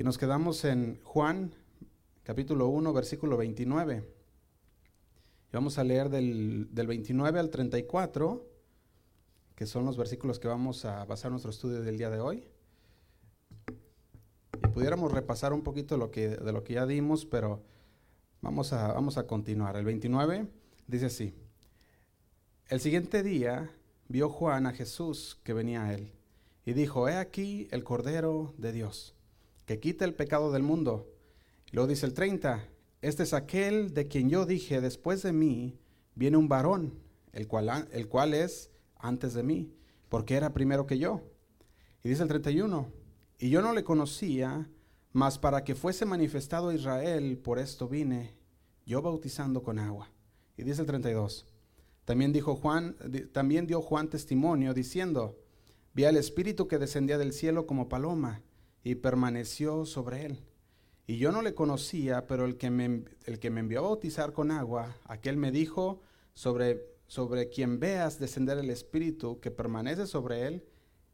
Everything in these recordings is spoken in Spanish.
Y nos quedamos en Juan capítulo 1, versículo 29. Y vamos a leer del, del 29 al 34, que son los versículos que vamos a basar nuestro estudio del día de hoy. Y pudiéramos repasar un poquito lo que, de lo que ya dimos, pero vamos a, vamos a continuar. El 29 dice así. El siguiente día vio Juan a Jesús que venía a él y dijo, he aquí el Cordero de Dios que quita el pecado del mundo. luego dice el 30, este es aquel de quien yo dije, después de mí viene un varón, el cual, el cual es antes de mí, porque era primero que yo. Y dice el 31, y yo no le conocía, mas para que fuese manifestado Israel, por esto vine, yo bautizando con agua. Y dice el 32, también dijo Juan, también dio Juan testimonio diciendo, vi al Espíritu que descendía del cielo como paloma y permaneció sobre él. Y yo no le conocía, pero el que me, el que me envió a bautizar con agua, aquel me dijo, sobre, sobre quien veas descender el Espíritu que permanece sobre él,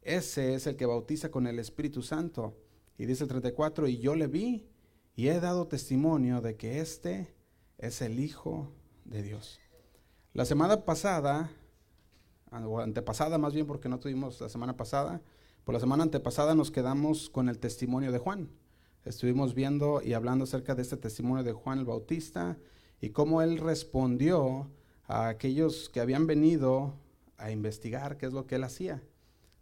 ese es el que bautiza con el Espíritu Santo. Y dice el 34, y yo le vi y he dado testimonio de que este es el Hijo de Dios. La semana pasada, o antepasada más bien porque no tuvimos la semana pasada, por la semana antepasada nos quedamos con el testimonio de Juan. Estuvimos viendo y hablando acerca de este testimonio de Juan el Bautista y cómo él respondió a aquellos que habían venido a investigar qué es lo que él hacía.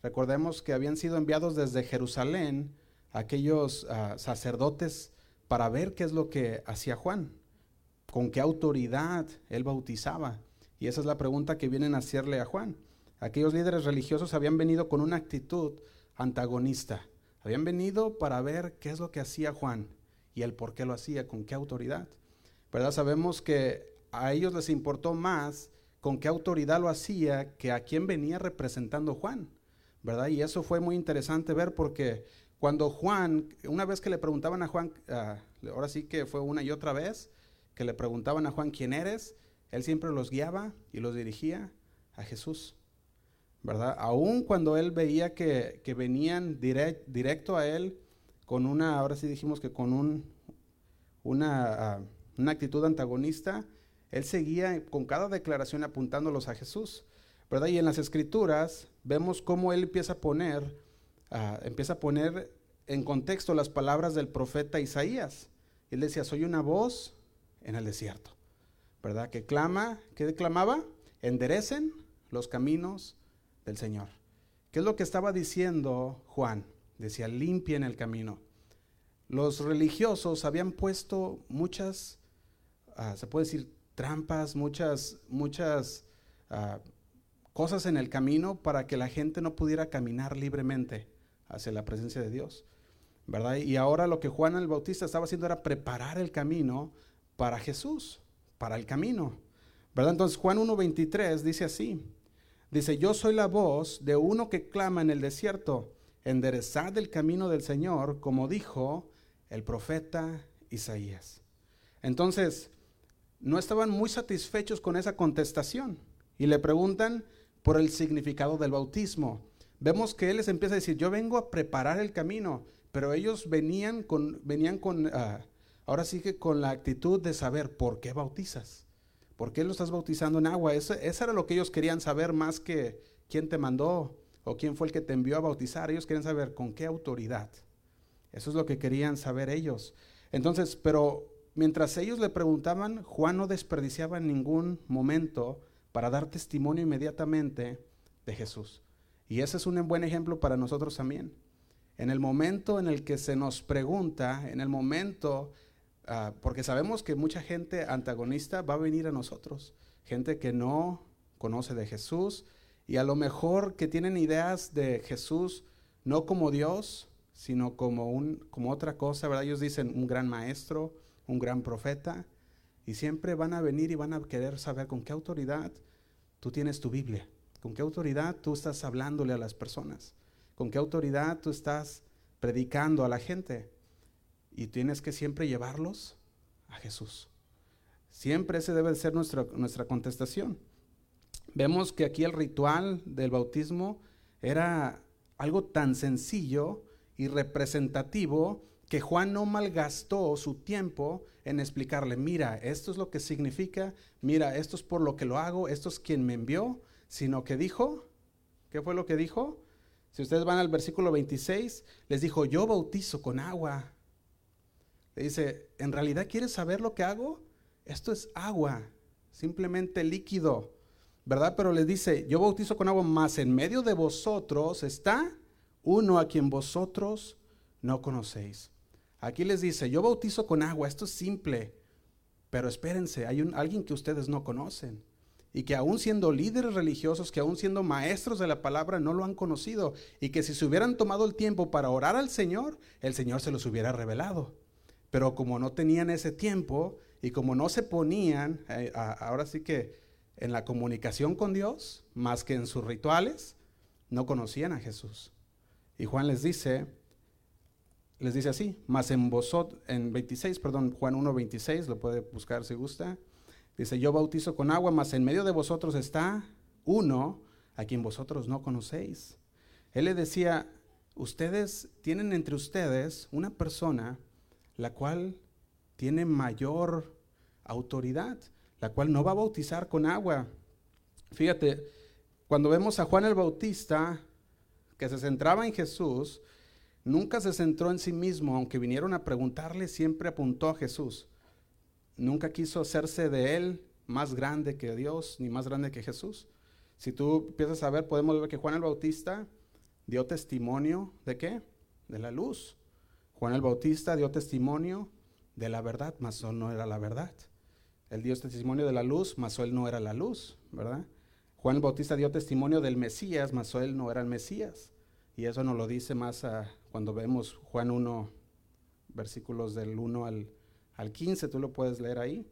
Recordemos que habían sido enviados desde Jerusalén aquellos ah, sacerdotes para ver qué es lo que hacía Juan, con qué autoridad él bautizaba. Y esa es la pregunta que vienen a hacerle a Juan. Aquellos líderes religiosos habían venido con una actitud antagonista. Habían venido para ver qué es lo que hacía Juan y el por qué lo hacía, con qué autoridad. ¿Verdad? Sabemos que a ellos les importó más con qué autoridad lo hacía que a quién venía representando Juan. ¿Verdad? Y eso fue muy interesante ver porque cuando Juan, una vez que le preguntaban a Juan, ah, ahora sí que fue una y otra vez, que le preguntaban a Juan quién eres, él siempre los guiaba y los dirigía a Jesús. ¿Verdad? Aún cuando él veía que, venían directo a él con una, ahora sí dijimos que con un, una, ah, una actitud antagonista, él seguía con cada declaración apuntándolos a Jesús, ¿verdad? Y en las escrituras vemos cómo él empieza a poner, ah, empieza a poner en contexto las palabras del profeta Isaías. Él decía, soy una voz en el desierto, ¿verdad? Que clama, ¿qué declamaba? Enderecen los caminos del Señor. ¿Qué es lo que estaba diciendo Juan? Decía, limpien el camino. Los religiosos habían puesto muchas, ah, se puede decir, trampas, muchas, muchas ah, cosas en el camino para que la gente no pudiera caminar libremente hacia la presencia de Dios. ¿Verdad? Y ahora lo que Juan el Bautista estaba haciendo era preparar el camino para Jesús, para el camino. ¿Verdad? Entonces Juan 1.23 dice así, Dice, yo soy la voz de uno que clama en el desierto, enderezad el camino del Señor, como dijo el profeta Isaías. Entonces, no estaban muy satisfechos con esa contestación y le preguntan por el significado del bautismo. Vemos que él les empieza a decir, yo vengo a preparar el camino, pero ellos venían con, venían con, ah, ahora sí que con la actitud de saber por qué bautizas. ¿Por qué lo estás bautizando en agua? Eso, era lo que ellos querían saber más que quién te mandó o quién fue el que te envió a bautizar. Ellos querían saber con qué autoridad. Eso es lo que querían saber ellos. Entonces, pero mientras ellos le preguntaban, Juan no desperdiciaba en ningún momento para dar testimonio inmediatamente de Jesús. Y ese es un buen ejemplo para nosotros también. En el momento en el que se nos pregunta, en el momento Ah, porque sabemos que mucha gente antagonista va a venir a nosotros, gente que no conoce de Jesús y a lo mejor que tienen ideas de Jesús no como Dios, sino como, un, como otra cosa, ¿verdad? Ellos dicen un gran maestro, un gran profeta, y siempre van a venir y van a querer saber con qué autoridad tú tienes tu Biblia, con qué autoridad tú estás hablándole a las personas, con qué autoridad tú estás predicando a la gente. Y tienes que siempre llevarlos a Jesús. Siempre ese debe ser nuestra, nuestra contestación. Vemos que aquí el ritual del bautismo era algo tan sencillo y representativo que Juan no malgastó su tiempo en explicarle, mira, esto es lo que significa, mira, esto es por lo que lo hago, esto es quien me envió, sino que dijo, ¿qué fue lo que dijo? Si ustedes van al versículo 26, les dijo, yo bautizo con agua. Le dice, ¿en realidad quieres saber lo que hago? Esto es agua, simplemente líquido, ¿verdad? Pero les dice, yo bautizo con agua, más en medio de vosotros está uno a quien vosotros no conocéis. Aquí les dice, yo bautizo con agua, esto es simple, pero espérense, hay un, alguien que ustedes no conocen y que aún siendo líderes religiosos, que aún siendo maestros de la palabra, no lo han conocido y que si se hubieran tomado el tiempo para orar al Señor, el Señor se los hubiera revelado. Pero como no tenían ese tiempo y como no se ponían, eh, ahora sí que en la comunicación con Dios, más que en sus rituales, no conocían a Jesús. Y Juan les dice, les dice así, más en vosotros, en 26, perdón, Juan 1, 26, lo puede buscar si gusta. Dice, yo bautizo con agua, mas en medio de vosotros está uno a quien vosotros no conocéis. Él le decía, ustedes tienen entre ustedes una persona la cual tiene mayor autoridad, la cual no va a bautizar con agua. Fíjate, cuando vemos a Juan el Bautista, que se centraba en Jesús, nunca se centró en sí mismo, aunque vinieron a preguntarle, siempre apuntó a Jesús. Nunca quiso hacerse de él más grande que Dios, ni más grande que Jesús. Si tú empiezas a ver, podemos ver que Juan el Bautista dio testimonio de qué? De la luz. Juan el Bautista dio testimonio de la verdad, mas él no era la verdad. Él dio testimonio de la luz, mas él no era la luz, ¿verdad? Juan el Bautista dio testimonio del Mesías, mas él no era el Mesías. Y eso nos lo dice más cuando vemos Juan 1, versículos del 1 al, al 15, tú lo puedes leer ahí.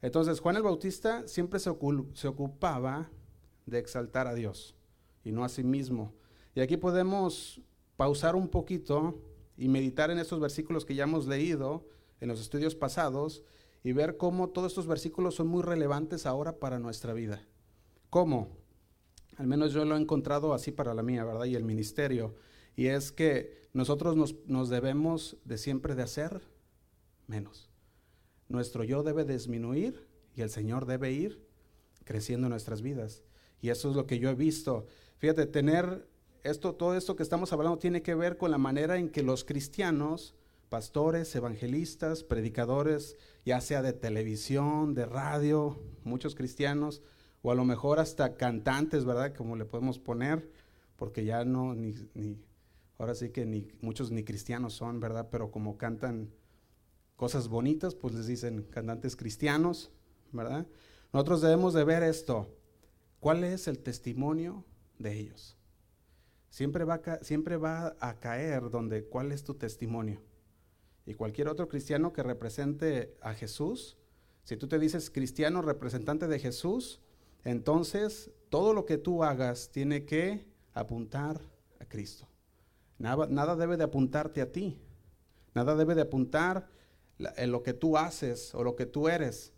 Entonces Juan el Bautista siempre se, se ocupaba de exaltar a Dios y no a sí mismo. Y aquí podemos pausar un poquito y meditar en estos versículos que ya hemos leído en los estudios pasados y ver cómo todos estos versículos son muy relevantes ahora para nuestra vida. ¿Cómo? Al menos yo lo he encontrado así para la mía, ¿verdad? Y el ministerio. Y es que nosotros nos, nos debemos de siempre de hacer menos. Nuestro yo debe disminuir y el Señor debe ir creciendo en nuestras vidas. Y eso es lo que yo he visto. Fíjate, tener esto, todo esto que estamos hablando tiene que ver con la manera en que los cristianos, pastores, evangelistas, predicadores, ya sea de televisión, de radio, muchos cristianos, o a lo mejor hasta cantantes, ¿verdad? Como le podemos poner, porque ya no, ni, ni ahora sí que ni muchos ni cristianos son, ¿verdad? Pero como cantan cosas bonitas, pues les dicen cantantes cristianos, ¿verdad? Nosotros debemos de ver esto. ¿Cuál es el testimonio de ellos? Siempre va, a, siempre va a caer donde cuál es tu testimonio. Y cualquier otro cristiano que represente a Jesús, si tú te dices cristiano representante de Jesús, entonces todo lo que tú hagas tiene que apuntar a Cristo. Nada, nada debe de apuntarte a ti. Nada debe de apuntar en lo que tú haces o lo que tú eres.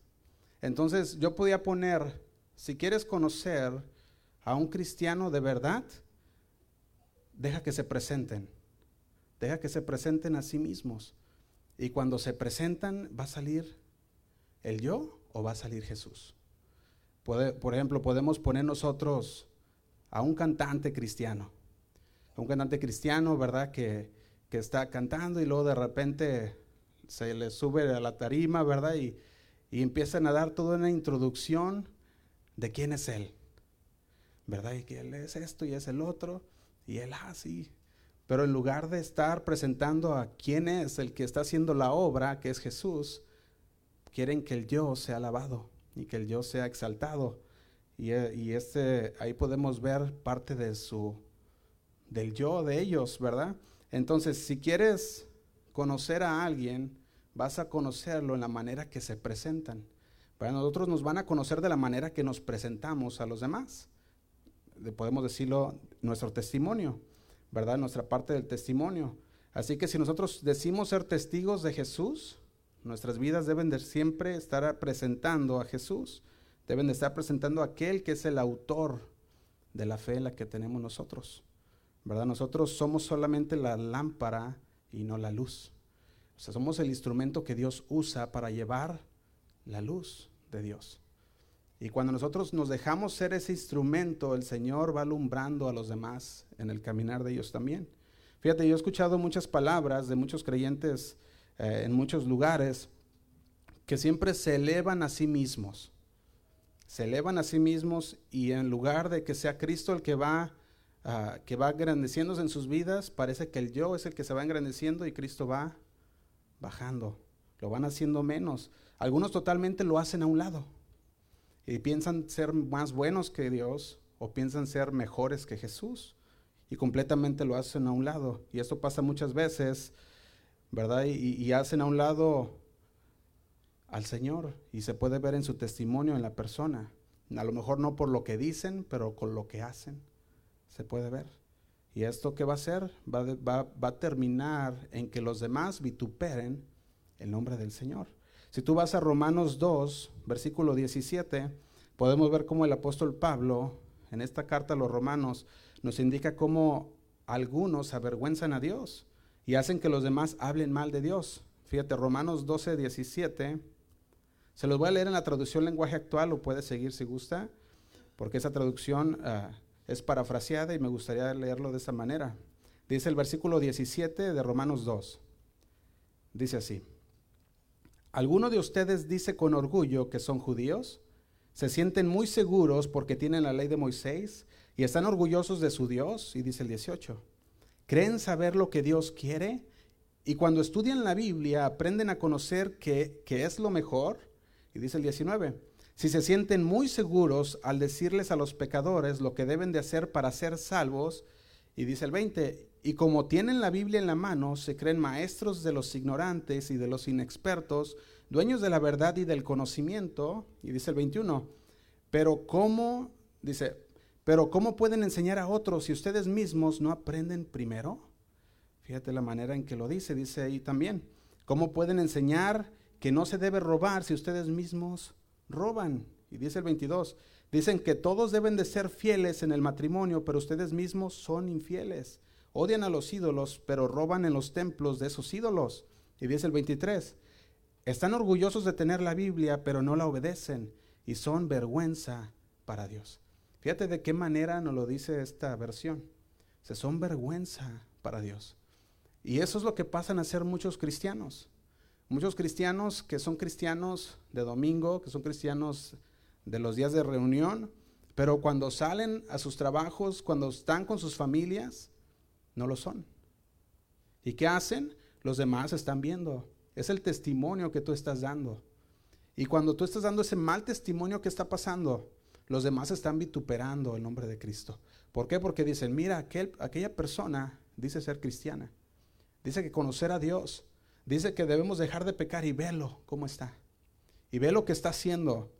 Entonces yo podía poner, si quieres conocer a un cristiano de verdad, deja que se presenten. Deja que se presenten a sí mismos. Y cuando se presentan, ¿va a salir el yo o va a salir Jesús? por ejemplo, podemos poner nosotros a un cantante cristiano. Un cantante cristiano, ¿verdad? Que, que está cantando y luego de repente se le sube a la tarima, ¿verdad? Y, y empiezan a dar toda una introducción de quién es Él. ¿Verdad? Y que Él es esto y es el otro. Y él. Ah, Pero en lugar de estar presentando a quién es el que está haciendo la obra, que es Jesús, quieren que el yo sea alabado y que el yo sea exaltado. Y, eh, este, ahí podemos ver parte de su, del yo de ellos, ¿verdad? Entonces, si quieres conocer a alguien, vas a conocerlo en la manera que se presentan. Para nosotros nos van a conocer de la manera que nos presentamos a los demás podemos decirlo, nuestro testimonio, ¿verdad? Nuestra parte del testimonio. Así que si nosotros decimos ser testigos de Jesús, nuestras vidas deben de siempre estar presentando a Jesús, deben de estar presentando a aquel que es el autor de la fe en la que tenemos nosotros, ¿verdad? Nosotros somos solamente la lámpara y no la luz. O sea, somos el instrumento que Dios usa para llevar la luz de Dios. Y cuando nosotros nos dejamos ser ese instrumento, el Señor va alumbrando a los demás en el caminar de ellos también. Fíjate, yo he escuchado muchas palabras de muchos creyentes eh, en muchos lugares que siempre se elevan a sí mismos. Se elevan a sí mismos y en lugar de que sea Cristo el que va, uh, que va engrandeciéndose en sus vidas, parece que el yo es el que se va engrandeciendo y Cristo va bajando. Lo van haciendo menos. Algunos totalmente lo hacen a un lado y piensan ser más buenos que Dios o piensan ser mejores que Jesús y completamente lo hacen a un lado. Y esto pasa muchas veces, ¿verdad? Y, hacen a un lado al Señor y se puede ver en su testimonio en la persona. A lo mejor no por lo que dicen, pero con lo que hacen se puede ver. ¿Y esto qué va a hacer? Va, va, va a terminar en que los demás vituperen el nombre del Señor. Si tú vas a Romanos 2, versículo 17, podemos ver cómo el apóstol Pablo, en esta carta a los romanos, nos indica cómo algunos avergüenzan a Dios y hacen que los demás hablen mal de Dios. Fíjate, Romanos 12, 17. Se los voy a leer en la traducción lenguaje actual, o puede seguir si gusta, porque esa traducción uh, es parafraseada y me gustaría leerlo de esta manera. Dice el versículo 17 de Romanos 2. Dice así. ¿Alguno de ustedes dice con orgullo que son judíos? ¿Se sienten muy seguros porque tienen la ley de Moisés y están orgullosos de su Dios? Y dice el 18. ¿Creen saber lo que Dios quiere? Y cuando estudian la Biblia aprenden a conocer que, que es lo mejor. Y dice el 19. Si se sienten muy seguros al decirles a los pecadores lo que deben de hacer para ser salvos. Y dice el 20, y como tienen la Biblia en la mano, se creen maestros de los ignorantes y de los inexpertos, dueños de la verdad y del conocimiento. Y dice el 21, pero ¿cómo, dice, pero ¿cómo pueden enseñar a otros si ustedes mismos no aprenden primero? Fíjate la manera en que lo dice, dice ahí también. ¿Cómo pueden enseñar que no se debe robar si ustedes mismos roban? Y dice el 22, dicen que todos deben de ser fieles en el matrimonio, pero ustedes mismos son infieles. Odian a los ídolos, pero roban en los templos de esos ídolos. Y dice el 23, están orgullosos de tener la Biblia, pero no la obedecen y son vergüenza para Dios. Fíjate de qué manera nos lo dice esta versión. Se son vergüenza para Dios. Y eso es lo que pasan a ser muchos cristianos. Muchos cristianos que son cristianos de domingo, que son cristianos de los días de reunión, pero cuando salen a sus trabajos, cuando están con sus familias, no lo son. ¿Y qué hacen? Los demás están viendo. Es el testimonio que tú estás dando. Y cuando tú estás dando ese mal testimonio que está pasando, los demás están vituperando el nombre de Cristo. ¿Por qué? Porque dicen, mira, aquel, aquella persona dice ser cristiana. Dice que conocer a Dios. Dice que debemos dejar de pecar y velo cómo está. Y ve lo que está haciendo.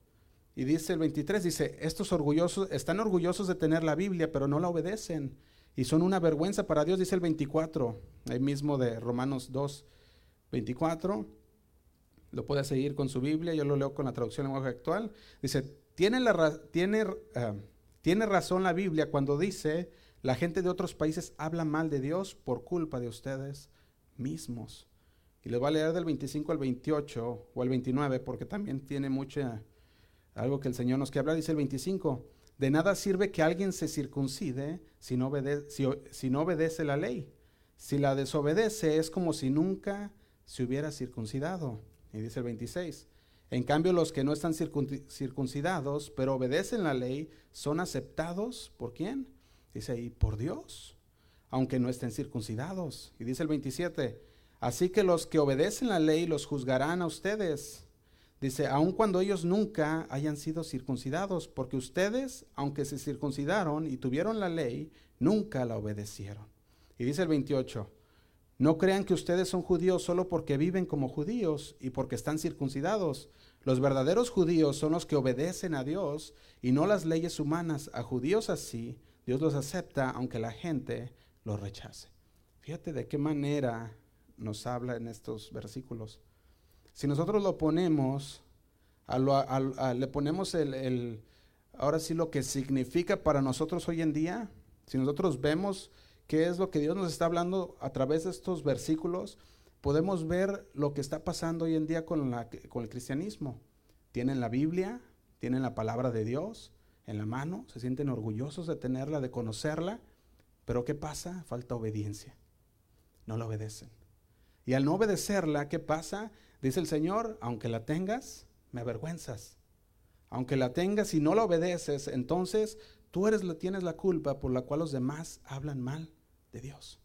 Y dice el 23, dice, estos orgullosos están orgullosos de tener la Biblia, pero no la obedecen y son una vergüenza para Dios, dice el 24, ahí mismo de Romanos 2, 24. Lo puede seguir con su Biblia, yo lo leo con la traducción en lenguaje actual. Dice, tiene, la, tiene, uh, tiene razón la Biblia cuando dice, la gente de otros países habla mal de Dios por culpa de ustedes mismos. Y les voy a leer del 25 al 28 o al 29 porque también tiene mucha, algo que el Señor nos quiere hablar. Dice el 25, de nada sirve que alguien se circuncide si no, obedece, la ley. Si la desobedece es como si nunca se hubiera circuncidado. Y dice el 26. En cambio, los que no están circuncidados, pero obedecen la ley, son aceptados por quién? Dice, y por Dios, aunque no estén circuncidados. Y dice el 27, así que los que obedecen la ley los juzgarán a ustedes Dice, aun cuando ellos nunca hayan sido circuncidados, porque ustedes, aunque se circuncidaron y tuvieron la ley, nunca la obedecieron. Y dice el 28, no crean que ustedes son judíos solo porque viven como judíos y porque están circuncidados. Los verdaderos judíos son los que obedecen a Dios y no las leyes humanas. A judíos así, Dios los acepta aunque la gente los rechace. Fíjate de qué manera nos habla en estos versículos. Si nosotros lo ponemos, le ponemos el, ahora sí lo que significa para nosotros hoy en día, si nosotros vemos qué es lo que Dios nos está hablando a través de estos versículos, podemos ver lo que está pasando hoy en día con, la, con el cristianismo. Tienen la Biblia, tienen la palabra de Dios en la mano, se sienten orgullosos de tenerla, de conocerla, pero ¿qué pasa? Falta obediencia. No la obedecen. Y al no obedecerla, ¿qué pasa? Dice el Señor, aunque la tengas, me avergüenzas. Aunque la tengas y no la obedeces, entonces tú eres, tienes la culpa por la cual los demás hablan mal de Dios.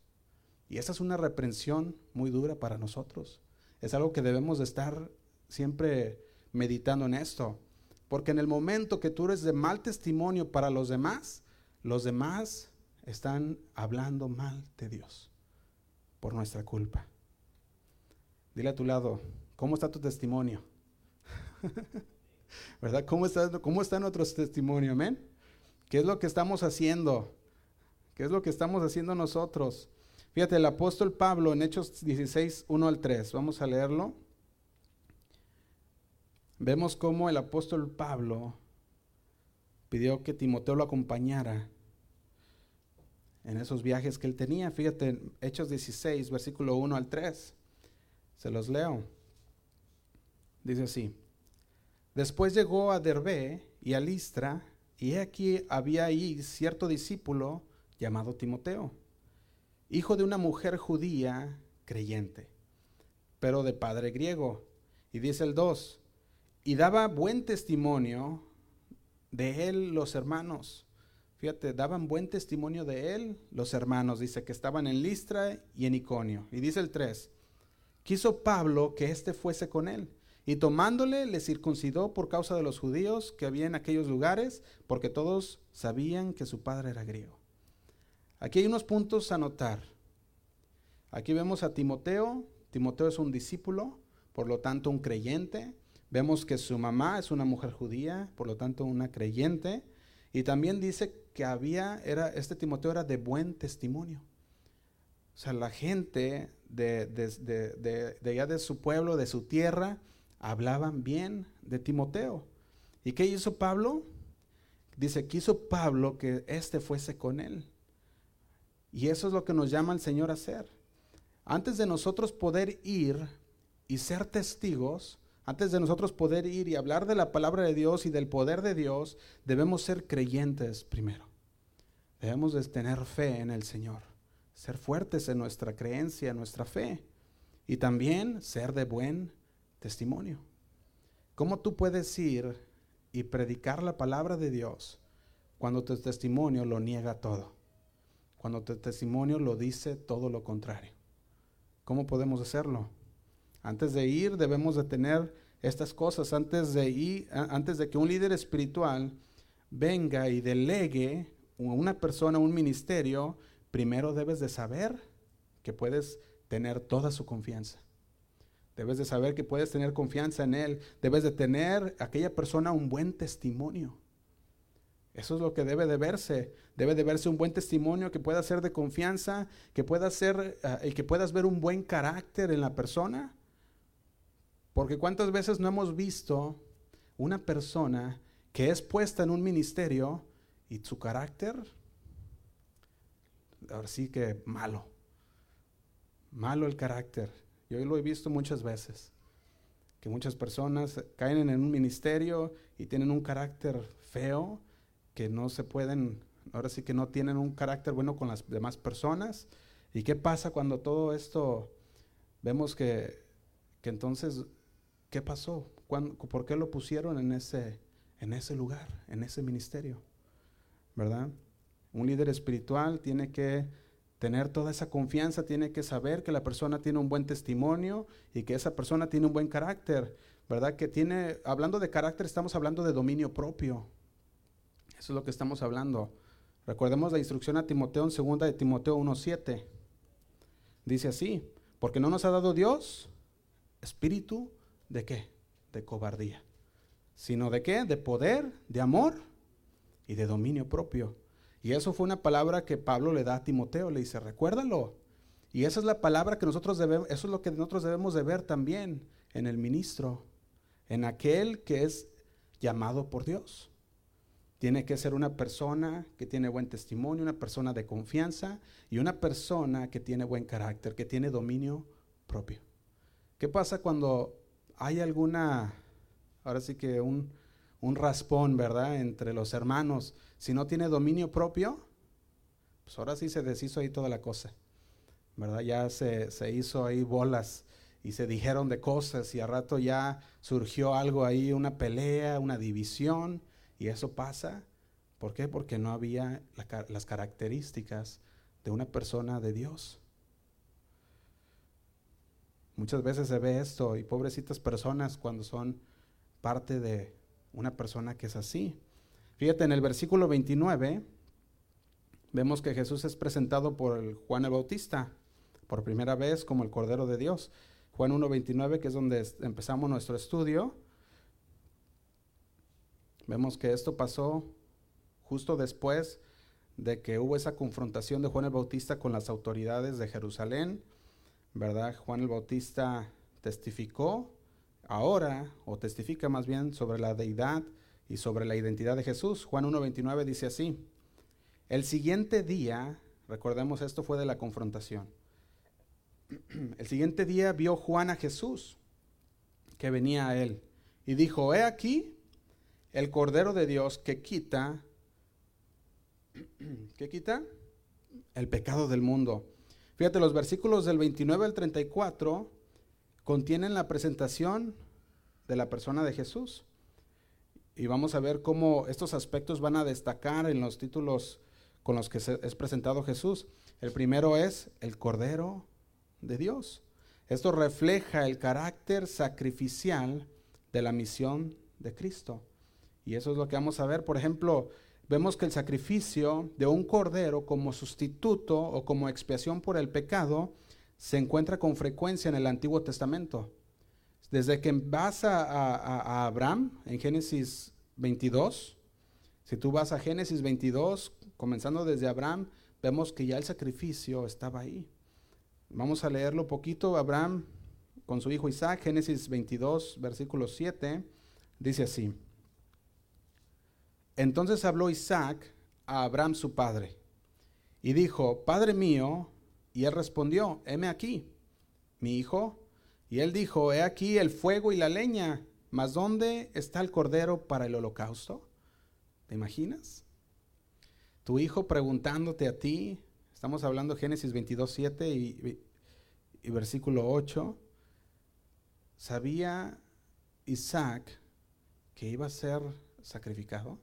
Y esa es una reprensión muy dura para nosotros. Es algo que debemos de estar siempre meditando en esto. Porque en el momento que tú eres de mal testimonio para los demás, los demás están hablando mal de Dios por nuestra culpa. Dile a tu lado, ¿cómo está tu testimonio? ¿Verdad? ¿Cómo está, ¿Cómo está nuestro testimonio? Amén. ¿Qué es lo que estamos haciendo? ¿Qué es lo que estamos haciendo nosotros? Fíjate, el apóstol Pablo en Hechos 16, 1 al 3, vamos a leerlo. Vemos cómo el apóstol Pablo pidió que Timoteo lo acompañara en esos viajes que él tenía. Fíjate, Hechos 16, versículo 1 al 3. Se los leo. Dice así. Después llegó a Derbe y a Listra, y aquí había ahí cierto discípulo llamado Timoteo hijo de una mujer judía creyente, pero de padre griego. Y dice el 2, y daba buen testimonio de él los hermanos. Fíjate, daban buen testimonio de él los hermanos, dice que estaban en Listra y en Iconio. Y dice el 3, quiso Pablo que éste fuese con él. Y tomándole, le circuncidó por causa de los judíos que había en aquellos lugares, porque todos sabían que su padre era griego. Aquí hay unos puntos a notar. Aquí vemos a Timoteo. Timoteo es un discípulo, por lo tanto un creyente. Vemos que su mamá es una mujer judía, por lo tanto una creyente. Y también dice que había, era, este Timoteo era de buen testimonio. O sea, la gente de, de, de allá de su pueblo, de su tierra, hablaban bien de Timoteo. ¿Y qué hizo Pablo? Dice, quiso Pablo que éste fuese con él. Y eso es lo que nos llama el Señor a hacer. Antes de nosotros poder ir y ser testigos, antes de nosotros poder ir y hablar de la palabra de Dios y del poder de Dios, debemos ser creyentes primero. Debemos de tener fe en el Señor, ser fuertes en nuestra creencia, en nuestra fe y también ser de buen testimonio. ¿Cómo tú puedes ir y predicar la palabra de Dios cuando tu testimonio lo niega todo? cuando tu testimonio lo dice todo lo contrario. ¿Cómo podemos hacerlo? Antes de ir debemos de tener estas cosas, antes de ir, antes de que un líder espiritual venga y delegue a una persona un ministerio, primero debes de saber que puedes tener toda su confianza. Debes de saber que puedes tener confianza en él. Debes de tener aquella persona un buen testimonio. Eso es lo que debe de verse. Debe de verse un buen testimonio que pueda ser de confianza, que pueda ser ah, y que puedas ver un buen carácter en la persona. Porque cuántas veces no hemos visto una persona que es puesta en un ministerio y su carácter, ahora sí que malo. Malo el carácter. Yo lo he visto muchas veces. Que muchas personas caen en un ministerio y tienen un carácter feo que no se pueden, ahora sí que no tienen un carácter bueno con las demás personas. ¿Y qué pasa cuando todo esto vemos que, que entonces, ¿qué pasó? ¿Por qué lo pusieron en ese, en ese lugar, en ese ministerio? ¿Verdad? Un líder espiritual tiene que tener toda esa confianza, tiene que saber que la persona tiene un buen testimonio y que esa persona tiene un buen carácter, ¿verdad? Que tiene, hablando de carácter, estamos hablando de dominio propio, eso es lo que estamos hablando. Recordemos la instrucción a Timoteo en segunda de Timoteo 1.7. Dice así, porque no nos ha dado Dios espíritu de qué? De cobardía. Sino de qué? De poder, de amor y de dominio propio. Y eso fue una palabra que Pablo le da a Timoteo, le dice, recuérdalo. Y esa es la palabra que nosotros debemos, eso es lo que nosotros debemos de ver también en el ministro, en aquel que es llamado por Dios. Tiene que ser una persona que tiene buen testimonio, una persona de confianza y una persona que tiene buen carácter, que tiene dominio propio. ¿Qué pasa cuando hay alguna, ahora sí que un, un raspón, ¿verdad?, entre los hermanos. Si no tiene dominio propio, pues ahora sí se deshizo ahí toda la cosa, ¿verdad? Ya se, se hizo ahí bolas y se dijeron de cosas y a rato ya surgió algo ahí, una pelea, una división, y eso pasa. ¿Por qué? Porque no había las características de una persona de Dios. Muchas veces se ve esto y pobrecitas personas cuando son parte de una persona que es así. Fíjate, en el versículo 29 vemos que Jesús es presentado por Juan el Bautista por primera vez como el Cordero de Dios. Juan 1.29, que es donde empezamos nuestro estudio, vemos que esto pasó justo después de que hubo esa confrontación de Juan el Bautista con las autoridades de Jerusalén, ¿verdad? Juan el Bautista testificó ahora, o testifica más bien, sobre la deidad y sobre la identidad de Jesús. Juan 1.29 dice así, el siguiente día, recordemos esto fue de la confrontación, el siguiente día vio Juan a Jesús que venía a él y dijo, he aquí el Cordero de Dios que quita, ¿qué quita? El pecado del mundo. Fíjate, los versículos del 29 al 34 contienen la presentación de la persona de Jesús. Y vamos a ver cómo estos aspectos van a destacar en los títulos con los que es presentado Jesús. El primero es el Cordero de Dios. Esto refleja el carácter sacrificial de la misión de Cristo. Y eso es lo que vamos a ver. Por ejemplo, vemos que el sacrificio de un cordero como sustituto o como expiación por el pecado se encuentra con frecuencia en el Antiguo Testamento. Desde que vas a, a Abraham en Génesis 22, si tú vas a Génesis 22, comenzando desde Abraham, vemos que ya el sacrificio estaba ahí. Vamos a leerlo poquito. Abraham con su hijo Isaac, Génesis 22, versículo 7, dice así. Entonces habló Isaac a Abraham su padre y dijo, Padre mío, y él respondió, heme aquí, mi hijo. Y él dijo, he aquí el fuego y la leña, mas ¿dónde está el cordero para el holocausto? ¿Te imaginas? Tu hijo preguntándote a ti, Estamos hablando Génesis 22, 7 y, y versículo 8. ¿Sabía Isaac que iba a ser sacrificado?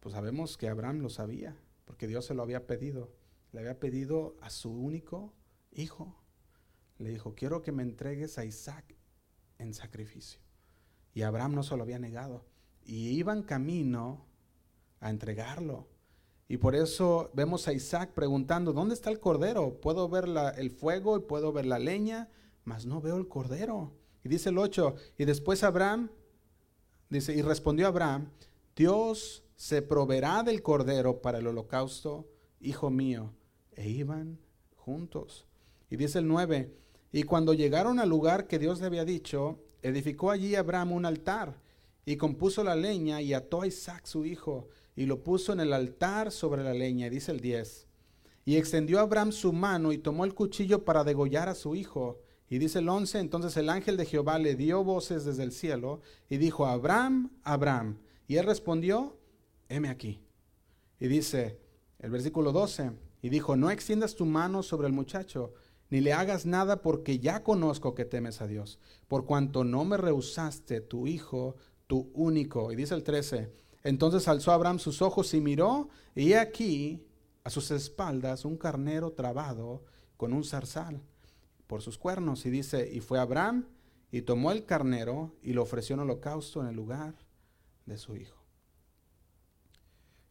Pues sabemos que Abraham lo sabía, porque Dios se lo había pedido. Le había pedido a su único hijo. Le dijo, quiero que me entregues a Isaac en sacrificio. Y Abraham no se lo había negado. Y iban camino a entregarlo. Y por eso vemos a Isaac preguntando, ¿dónde está el cordero? Puedo ver el fuego y puedo ver la leña, mas no veo el cordero. Y dice el 8, y después Abraham, dice, y respondió Abraham, Dios se proveerá del cordero para el holocausto, hijo mío. E iban juntos. Y dice el 9, y cuando llegaron al lugar que Dios le había dicho, edificó allí Abraham un altar y compuso la leña y ató a Isaac su hijo y lo puso en el altar sobre la leña, dice el 10. Y extendió Abraham su mano y tomó el cuchillo para degollar a su hijo. Y dice el 11, entonces el ángel de Jehová le dio voces desde el cielo y dijo, Abraham, Abraham. Y él respondió, heme aquí. Y dice el versículo 12, y dijo, no extiendas tu mano sobre el muchacho, ni le hagas nada porque ya conozco que temes a Dios, por cuanto no me rehusaste tu hijo, tu único. Y dice el 13, entonces alzó Abraham sus ojos y miró, y aquí a sus espaldas un carnero trabado con un zarzal por sus cuernos. Y dice, y fue Abraham y tomó el carnero y lo ofreció en holocausto en el lugar de su hijo.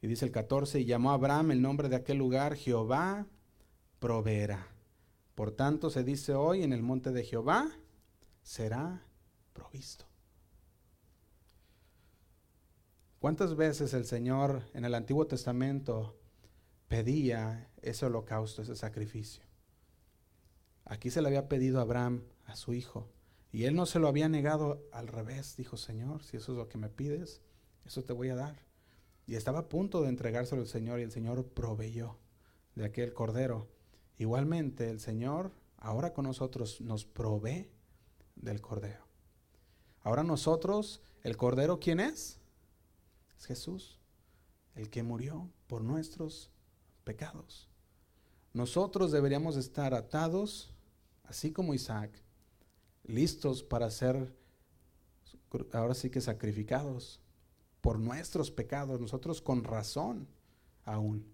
Y dice el 14, y llamó a Abraham el nombre de aquel lugar Jehová proveerá. Por tanto se dice hoy en el monte de Jehová será provisto. ¿Cuántas veces el Señor en el Antiguo Testamento pedía ese holocausto, ese sacrificio? Aquí se le había pedido a Abraham, a su hijo, y él no se lo había negado al revés. Dijo, Señor, si eso es lo que me pides, eso te voy a dar. Y estaba a punto de entregárselo al Señor y el Señor proveyó de aquel cordero. Igualmente el Señor ahora con nosotros nos provee del Cordero. Ahora nosotros, el Cordero, ¿quién es? Es Jesús, el que murió por nuestros pecados. Nosotros deberíamos estar atados, así como Isaac, listos para ser, ahora sí que sacrificados por nuestros pecados, nosotros con razón aún,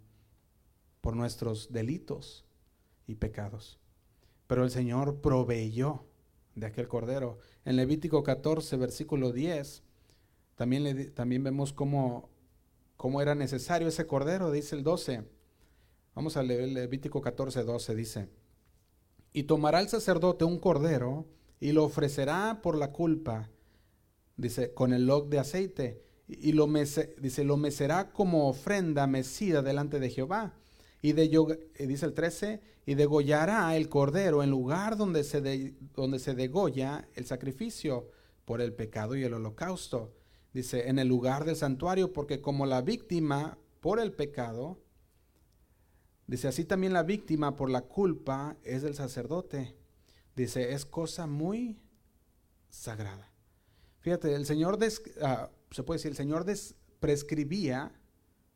por nuestros delitos y pecados. Pero el Señor proveyó de aquel cordero. En Levítico 14, versículo 10, también, también vemos cómo, cómo era necesario ese cordero, dice el 12. Vamos a leer Levítico 14, 12, dice, y tomará el sacerdote un cordero y lo ofrecerá por la culpa, dice, con el log de aceite, y lo dice, lo mecerá como ofrenda mecida delante de Jehová. Y de, dice el 13, y degollará el cordero en lugar donde se, donde se degolla el sacrificio por el pecado y el holocausto. Dice, en el lugar del santuario, porque como la víctima por el pecado, dice, así también la víctima por la culpa es del sacerdote. Dice, es cosa muy sagrada. Fíjate, el Señor, ah, se puede decir, el Señor prescribía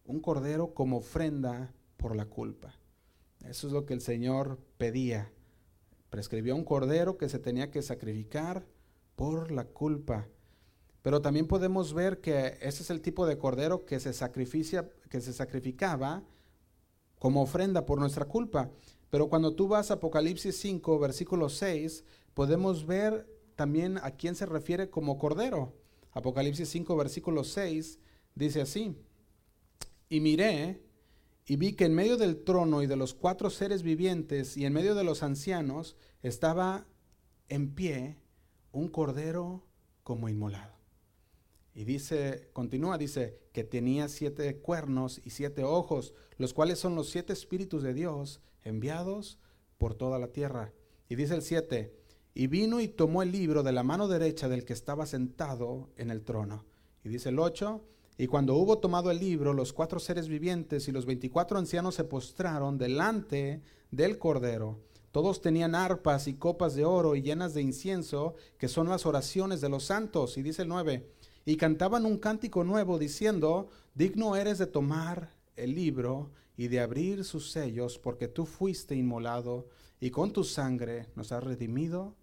un cordero como ofrenda por la culpa. Eso es lo que el Señor pedía. Prescribió un cordero que se tenía que sacrificar por la culpa. Pero también podemos ver que ese es el tipo de cordero que se, sacrificia, que se sacrificaba como ofrenda por nuestra culpa. Pero cuando tú vas a Apocalipsis 5, versículo 6, podemos ver también a quién se refiere como cordero. Apocalipsis 5, versículo 6 dice así, y miré y vi que en medio del trono y de los cuatro seres vivientes y en medio de los ancianos estaba en pie un cordero como inmolado. Y dice, continúa, dice que tenía siete cuernos y siete ojos, los cuales son los siete espíritus de Dios enviados por toda la tierra. Y dice el siete, y vino y tomó el libro de la mano derecha del que estaba sentado en el trono. Y dice el 8, y cuando hubo tomado el libro, los cuatro seres vivientes y los veinticuatro ancianos se postraron delante del Cordero. Todos tenían arpas y copas de oro y llenas de incienso, que son las oraciones de los santos. Y dice el 9, y cantaban un cántico nuevo diciendo, digno eres de tomar el libro y de abrir sus sellos, porque tú fuiste inmolado y con tu sangre nos has redimido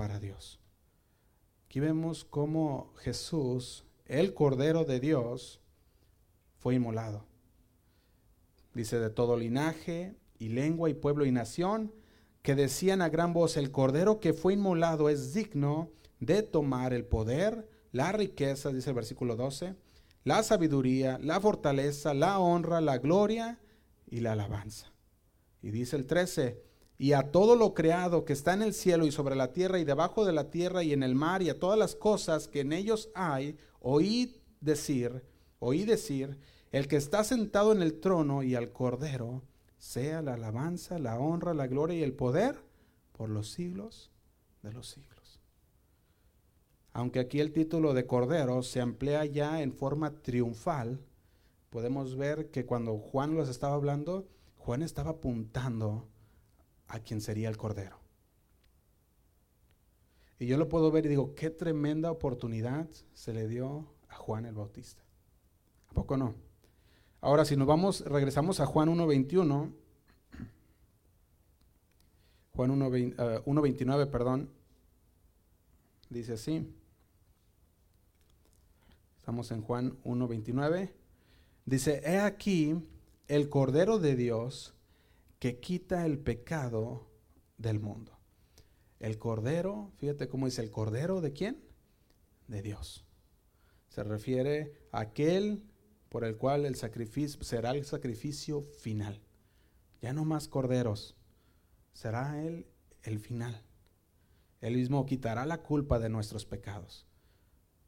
para Dios. Aquí vemos cómo Jesús, el Cordero de Dios, fue inmolado. Dice de todo linaje y lengua y pueblo y nación, que decían a gran voz, el Cordero que fue inmolado es digno de tomar el poder, la riqueza, dice el versículo 12, la sabiduría, la fortaleza, la honra, la gloria y la alabanza. Y dice el 13, y a todo lo creado que está en el cielo y sobre la tierra y debajo de la tierra y en el mar y a todas las cosas que en ellos hay, oí decir, oí decir, el que está sentado en el trono y al cordero, sea la alabanza, la honra, la gloria y el poder por los siglos de los siglos. Aunque aquí el título de cordero se emplea ya en forma triunfal, podemos ver que cuando Juan los estaba hablando, Juan estaba apuntando a quien sería el Cordero. Y yo lo puedo ver y digo, qué tremenda oportunidad se le dio a Juan el Bautista. ¿A poco no? Ahora, si nos vamos, regresamos a Juan 1.21, Juan 1.29, uh, perdón, dice así. Estamos en Juan 1.29. Dice, he aquí el Cordero de Dios que quita el pecado del mundo. El cordero, fíjate cómo dice, el cordero de quién? De Dios. Se refiere a aquel por el cual el sacrificio será el sacrificio final. Ya no más corderos, será él el final. Él mismo quitará la culpa de nuestros pecados.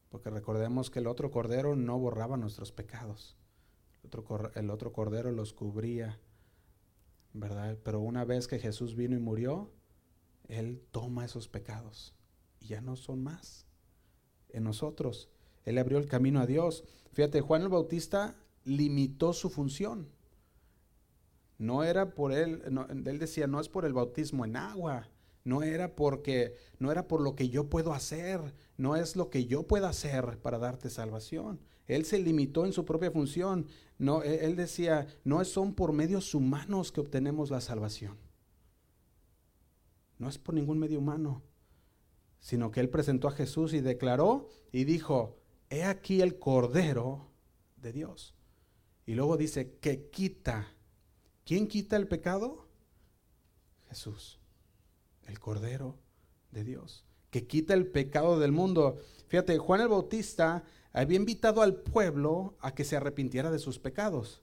Porque recordemos que el otro cordero no borraba nuestros pecados. El otro, el otro cordero los cubría ¿verdad? Pero una vez que Jesús vino y murió, Él toma esos pecados y ya no son más en nosotros. Él abrió el camino a Dios. Fíjate, Juan el Bautista limitó su función. No era por él, él decía, no es por el bautismo en agua, No era porque no era por lo que yo puedo hacer, no es lo que yo pueda hacer para darte salvación. Él se limitó en su propia función. No, e, él decía, no son por medios humanos que obtenemos la salvación. No es por ningún medio humano, sino que él presentó a Jesús y declaró y dijo, he aquí el Cordero de Dios. Y luego dice, que quita. ¿Quién quita el pecado? Jesús, el Cordero de Dios, que quita el pecado del mundo. Fíjate, Juan el Bautista había invitado al pueblo a que se arrepintiera de sus pecados.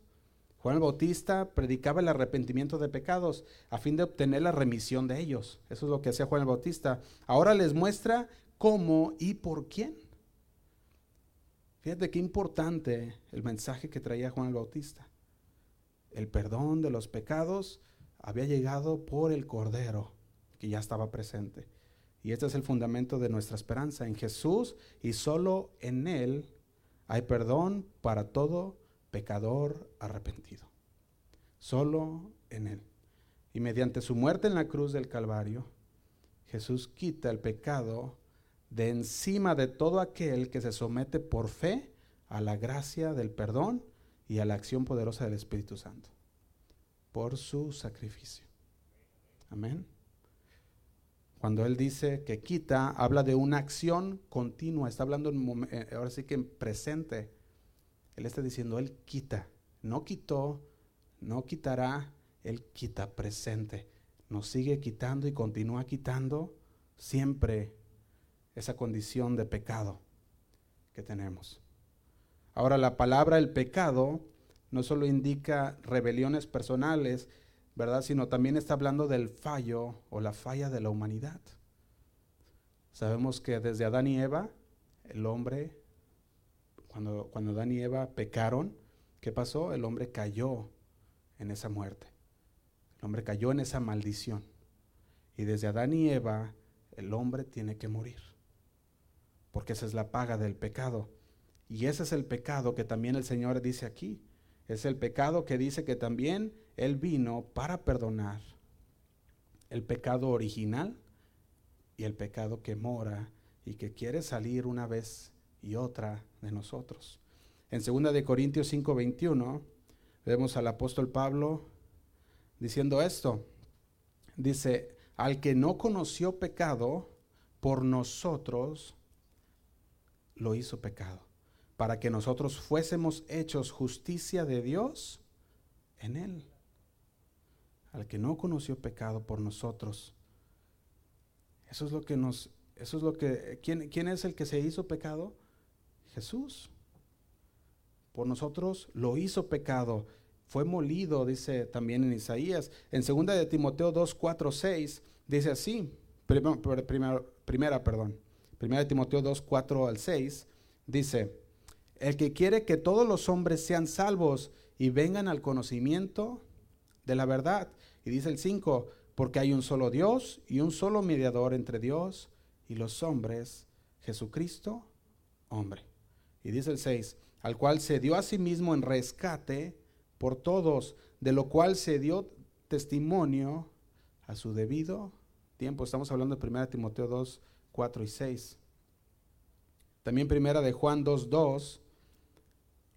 Juan el Bautista predicaba el arrepentimiento de pecados a fin de obtener la remisión de ellos. Eso es lo que hacía Juan el Bautista. Ahora les muestra cómo y por quién. Fíjate qué importante el mensaje que traía Juan el Bautista. El perdón de los pecados había llegado por el Cordero que ya estaba presente. Y este es el fundamento de nuestra esperanza en Jesús y solo en Él hay perdón para todo pecador arrepentido. Solo en Él. Y mediante su muerte en la cruz del Calvario, Jesús quita el pecado de encima de todo aquel que se somete por fe a la gracia del perdón y a la acción poderosa del Espíritu Santo, por su sacrificio. Amén. Cuando él dice que quita, habla de una acción continua, está hablando en, eh, ahora sí que en presente. Él está diciendo, él quita, no quitó, no quitará, él quita presente. Nos sigue quitando y continúa quitando siempre esa condición de pecado que tenemos. Ahora la palabra el pecado no solo indica rebeliones personales, ¿verdad? Sino también está hablando del fallo o la falla de la humanidad. Sabemos que desde Adán y Eva, el hombre, cuando, cuando Adán y Eva pecaron, ¿qué pasó? El hombre cayó en esa muerte. El hombre cayó en esa maldición. Y desde Adán y Eva, el hombre tiene que morir. Porque esa es la paga del pecado. Y ese es el pecado que también el Señor dice aquí. Es el pecado que dice que también Él vino para perdonar el pecado original y el pecado que mora y que quiere salir una vez y otra de nosotros. En 2 de Corintios 5:21 vemos al apóstol Pablo diciendo esto. Dice, al que no conoció pecado, por nosotros lo hizo pecado para que nosotros fuésemos hechos justicia de Dios en Él. Al que no conoció pecado por nosotros. Eso es lo que nos, eso es lo que, ¿quién, ¿quién es el que se hizo pecado? Jesús. Por nosotros lo hizo pecado. Fue molido, dice también en Isaías. En segunda de Timoteo 2, 4, 6, dice así. Primera, primera, perdón. Primera de Timoteo 2, 4 al 6, dice, el que quiere que todos los hombres sean salvos y vengan al conocimiento de la verdad. Y dice el 5, porque hay un solo Dios y un solo mediador entre Dios y los hombres, Jesucristo, hombre. Y dice el 6, al cual se dio a sí mismo en rescate por todos, de lo cual se dio testimonio a su debido tiempo. Estamos hablando de 1 Timoteo 2, 4 y 6. También 1 de Juan 2, 2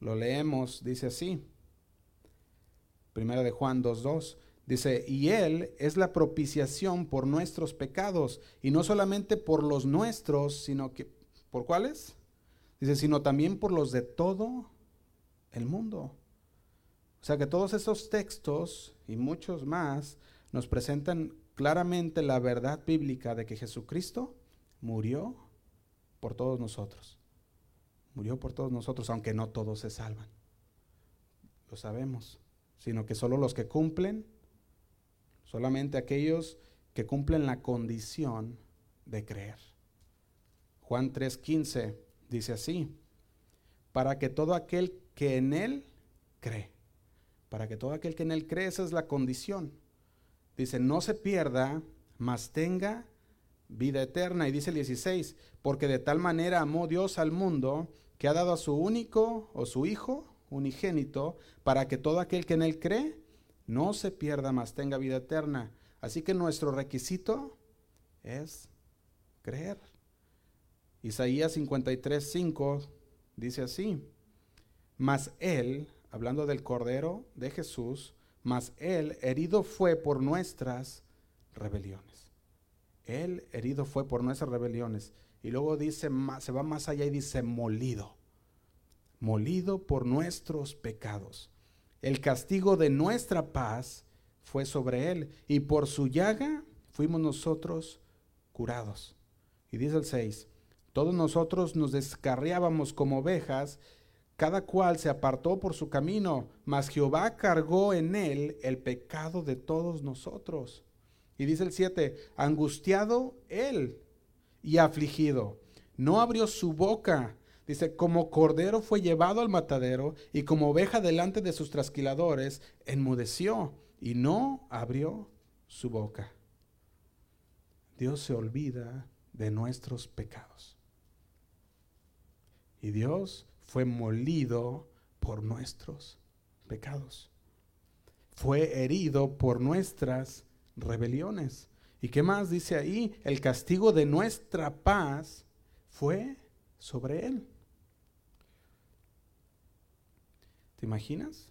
lo leemos, dice así. Primera de Juan 2.2. Dice, y Él es la propiciación por nuestros pecados, y no solamente por los nuestros, sino que, ¿por cuáles? Dice, sino también por los de todo el mundo. O sea que todos esos textos y muchos más nos presentan claramente la verdad bíblica de que Jesucristo murió por todos nosotros. Murió por todos nosotros, aunque no todos se salvan. Lo sabemos, sino que solo los que cumplen, solamente aquellos que cumplen la condición de creer. Juan 3:15 dice así, para que todo aquel que en él cree, para que todo aquel que en él cree, esa es la condición. Dice, no se pierda, mas tenga vida eterna. Y dice el 16, porque de tal manera amó Dios al mundo que ha dado a su único o su hijo unigénito para que todo aquel que en él cree no se pierda, mas tenga vida eterna. Así que nuestro requisito es creer. Isaías 53, 5 dice así, mas él, hablando del Cordero de Jesús, mas él herido fue por nuestras rebeliones. Él herido fue por nuestras rebeliones. Y luego dice, se va más allá y dice, molido. Molido por nuestros pecados. El castigo de nuestra paz fue sobre él. Y por su llaga fuimos nosotros curados. Y dice el 6, todos nosotros nos descarriábamos como ovejas, cada cual se apartó por su camino, mas Jehová cargó en él el pecado de todos nosotros. Y dice el 7, angustiado él y afligido, no abrió su boca. Dice, como cordero fue llevado al matadero y como oveja delante de sus trasquiladores, enmudeció y no abrió su boca. Dios se olvida de nuestros pecados. Y Dios fue molido por nuestros pecados. Fue herido por nuestras rebeliones. ¿Y qué más dice ahí? El castigo de nuestra paz fue sobre él. ¿Te imaginas?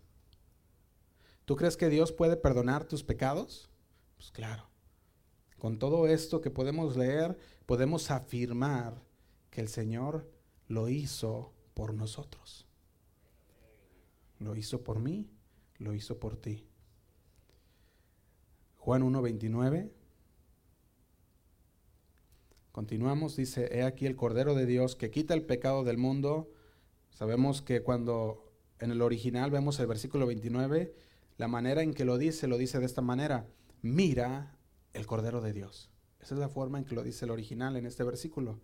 ¿Tú crees que Dios puede perdonar tus pecados? Pues claro. Con todo esto que podemos leer, podemos afirmar que el Señor lo hizo por nosotros. Lo hizo por mí, lo hizo por ti. Juan 1.29. Continuamos, dice, he aquí el Cordero de Dios que quita el pecado del mundo. Sabemos que cuando en el original vemos el versículo 29, la manera en que lo dice, lo dice de esta manera, mira el Cordero de Dios. Esa es la forma en que lo dice el original en este versículo.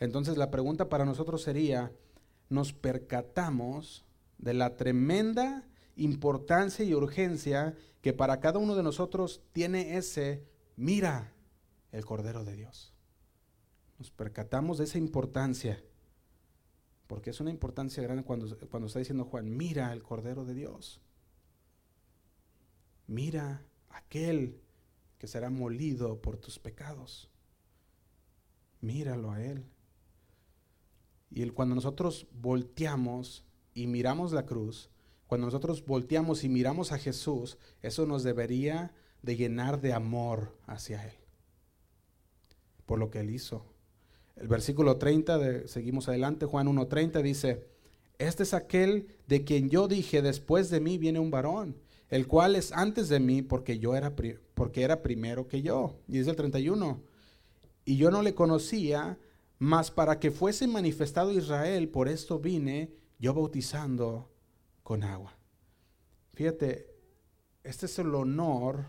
Entonces la pregunta para nosotros sería, ¿nos percatamos de la tremenda importancia y urgencia que para cada uno de nosotros tiene ese, mira, el Cordero de Dios? Nos percatamos de esa importancia, porque es una importancia grande cuando, cuando está diciendo Juan, mira el Cordero de Dios. Mira aquel que será molido por tus pecados. Míralo a Él. Y cuando nosotros volteamos y miramos la cruz, cuando nosotros volteamos y miramos a Jesús, eso nos debería de llenar de amor hacia Él, por lo que Él hizo. El versículo 30, de, seguimos adelante, Juan 1.30 dice, este es aquel de quien yo dije, después de mí viene un varón, el cual es antes de mí porque yo era, porque era primero que yo. Y dice el 31, y yo no le conocía, mas para que fuese manifestado Israel, por esto vine yo bautizando con agua. Fíjate, este es el honor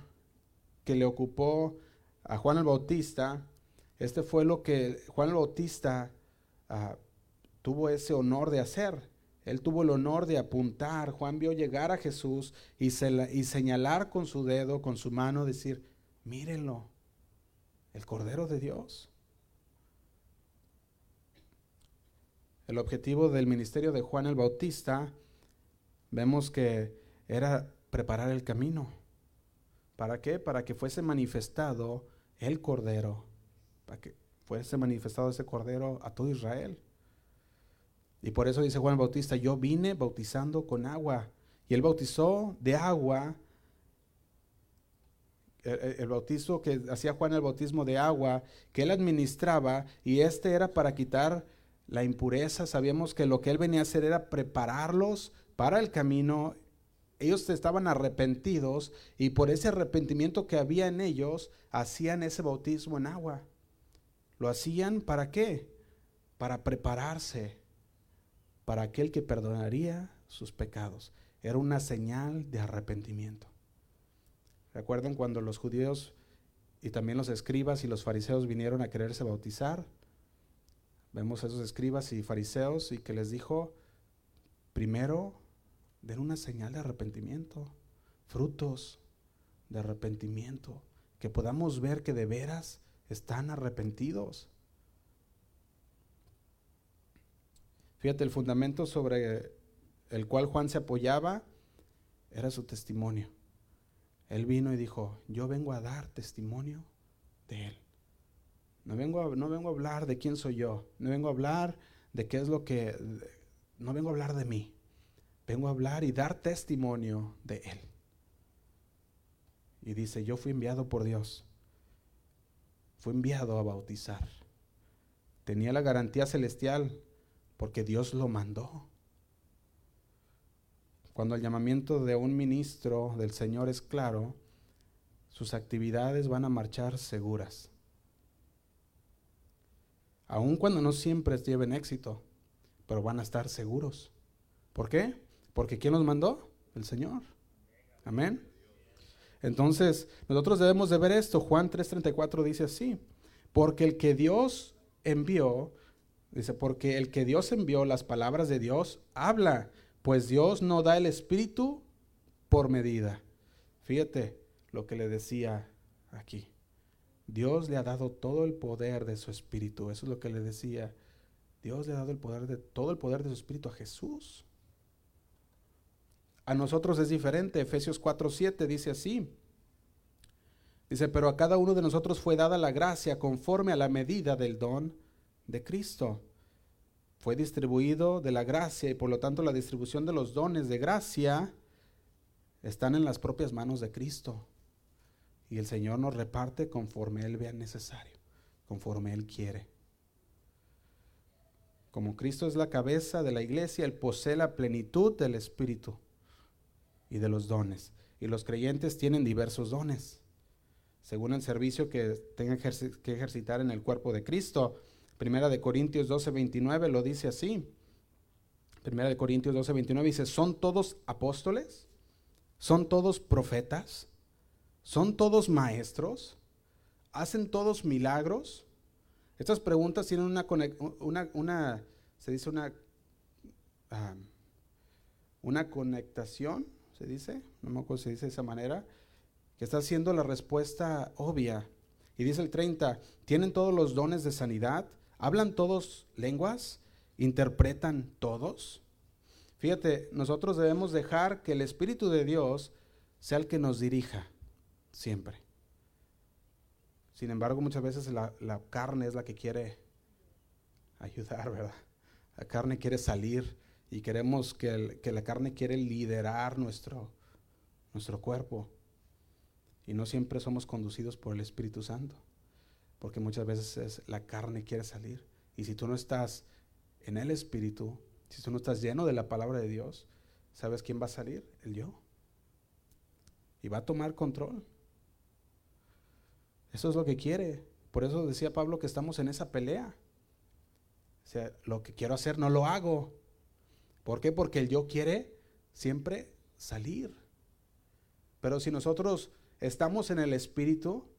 que le ocupó a Juan el Bautista. Este fue lo que Juan el Bautista ah, tuvo ese honor de hacer. Él tuvo el honor de apuntar. Juan vio llegar a Jesús y, y señalar con su dedo, con su mano, decir, mírenlo, el Cordero de Dios. El objetivo del ministerio de Juan el Bautista, vemos que era preparar el camino. ¿Para qué? Para que fuese manifestado el Cordero, para que fuese manifestado ese Cordero a todo Israel. Y por eso dice Juan Bautista, yo vine bautizando con agua. Y él bautizó de agua. El, bautizo que hacía Juan el bautismo de agua, que él administraba, y este era para quitar la impureza. Sabíamos que lo que él venía a hacer era prepararlos para el camino. Ellos estaban arrepentidos y por ese arrepentimiento que había en ellos, hacían ese bautismo en agua. ¿Lo hacían para qué? Para prepararse para aquel que perdonaría sus pecados. Era una señal de arrepentimiento. ¿Recuerdan cuando los judíos y también los escribas y los fariseos vinieron a quererse bautizar? Vemos a esos escribas y fariseos y que les dijo, primero, den una señal de arrepentimiento, frutos de arrepentimiento, que podamos ver que de veras están arrepentidos. Fíjate, el fundamento sobre el cual Juan se apoyaba era su testimonio. Él vino y dijo, yo vengo a dar testimonio de él. No vengo, a, no vengo a hablar de quién soy yo. No vengo a hablar de qué es lo que... No vengo a hablar de mí. Vengo a hablar y dar testimonio de Él. Y dice, yo fui enviado por Dios. Fui enviado a bautizar. Tenía la garantía celestial porque Dios lo mandó. Cuando el llamamiento de un ministro del Señor es claro, sus actividades van a marchar seguras. Aun cuando no siempre lleven éxito, pero van a estar seguros. ¿Por qué? Porque ¿quién los mandó? El Señor. Amén. Entonces, nosotros debemos de ver esto. Juan 3:34 dice así, porque el que Dios envió, dice, porque el que Dios envió, las palabras de Dios, habla, pues Dios no da el espíritu por medida. Fíjate lo que le decía aquí. Dios le ha dado todo el poder de su espíritu. Eso es lo que le decía. Dios le ha dado el poder de todo el poder de su espíritu a Jesús. A nosotros es diferente. Efesios 4:7 dice así. Dice, pero a cada uno de nosotros fue dada la gracia conforme a la medida del don de Cristo fue distribuido de la gracia y por lo tanto la distribución de los dones de gracia están en las propias manos de Cristo. Y el Señor nos reparte conforme Él vea necesario, conforme Él quiere. Como Cristo es la cabeza de la iglesia, Él posee la plenitud del Espíritu y de los dones. Y los creyentes tienen diversos dones, según el servicio que tengan que ejercitar en el cuerpo de Cristo. Primera de Corintios 12, 29 lo dice así. Primera de Corintios 12, 29 dice, ¿son todos apóstoles? ¿Son todos profetas? ¿Son todos maestros? ¿Hacen todos milagros? Estas preguntas tienen una, se dice una, ah, una conectación, se dice, no me acuerdo si se dice de esa manera, que está haciendo la respuesta obvia. Y dice el 30, ¿tienen todos los dones de sanidad? ¿Hablan todos lenguas? ¿Interpretan todos? Fíjate, nosotros debemos dejar que el Espíritu de Dios sea el que nos dirija siempre. Sin embargo, muchas veces la, carne es la que quiere ayudar, ¿verdad? La carne quiere salir y queremos que, que la carne quiere liderar nuestro, nuestro cuerpo. Y no siempre somos conducidos por el Espíritu Santo porque muchas veces la carne quiere salir. Y si tú no estás en el Espíritu, si tú no estás lleno de la palabra de Dios, ¿sabes quién va a salir? El yo. Y va a tomar control. Eso es lo que quiere. Por eso decía Pablo que estamos en esa pelea. O sea, lo que quiero hacer no lo hago. ¿Por qué? Porque el yo quiere siempre salir. Pero si nosotros estamos en el Espíritu,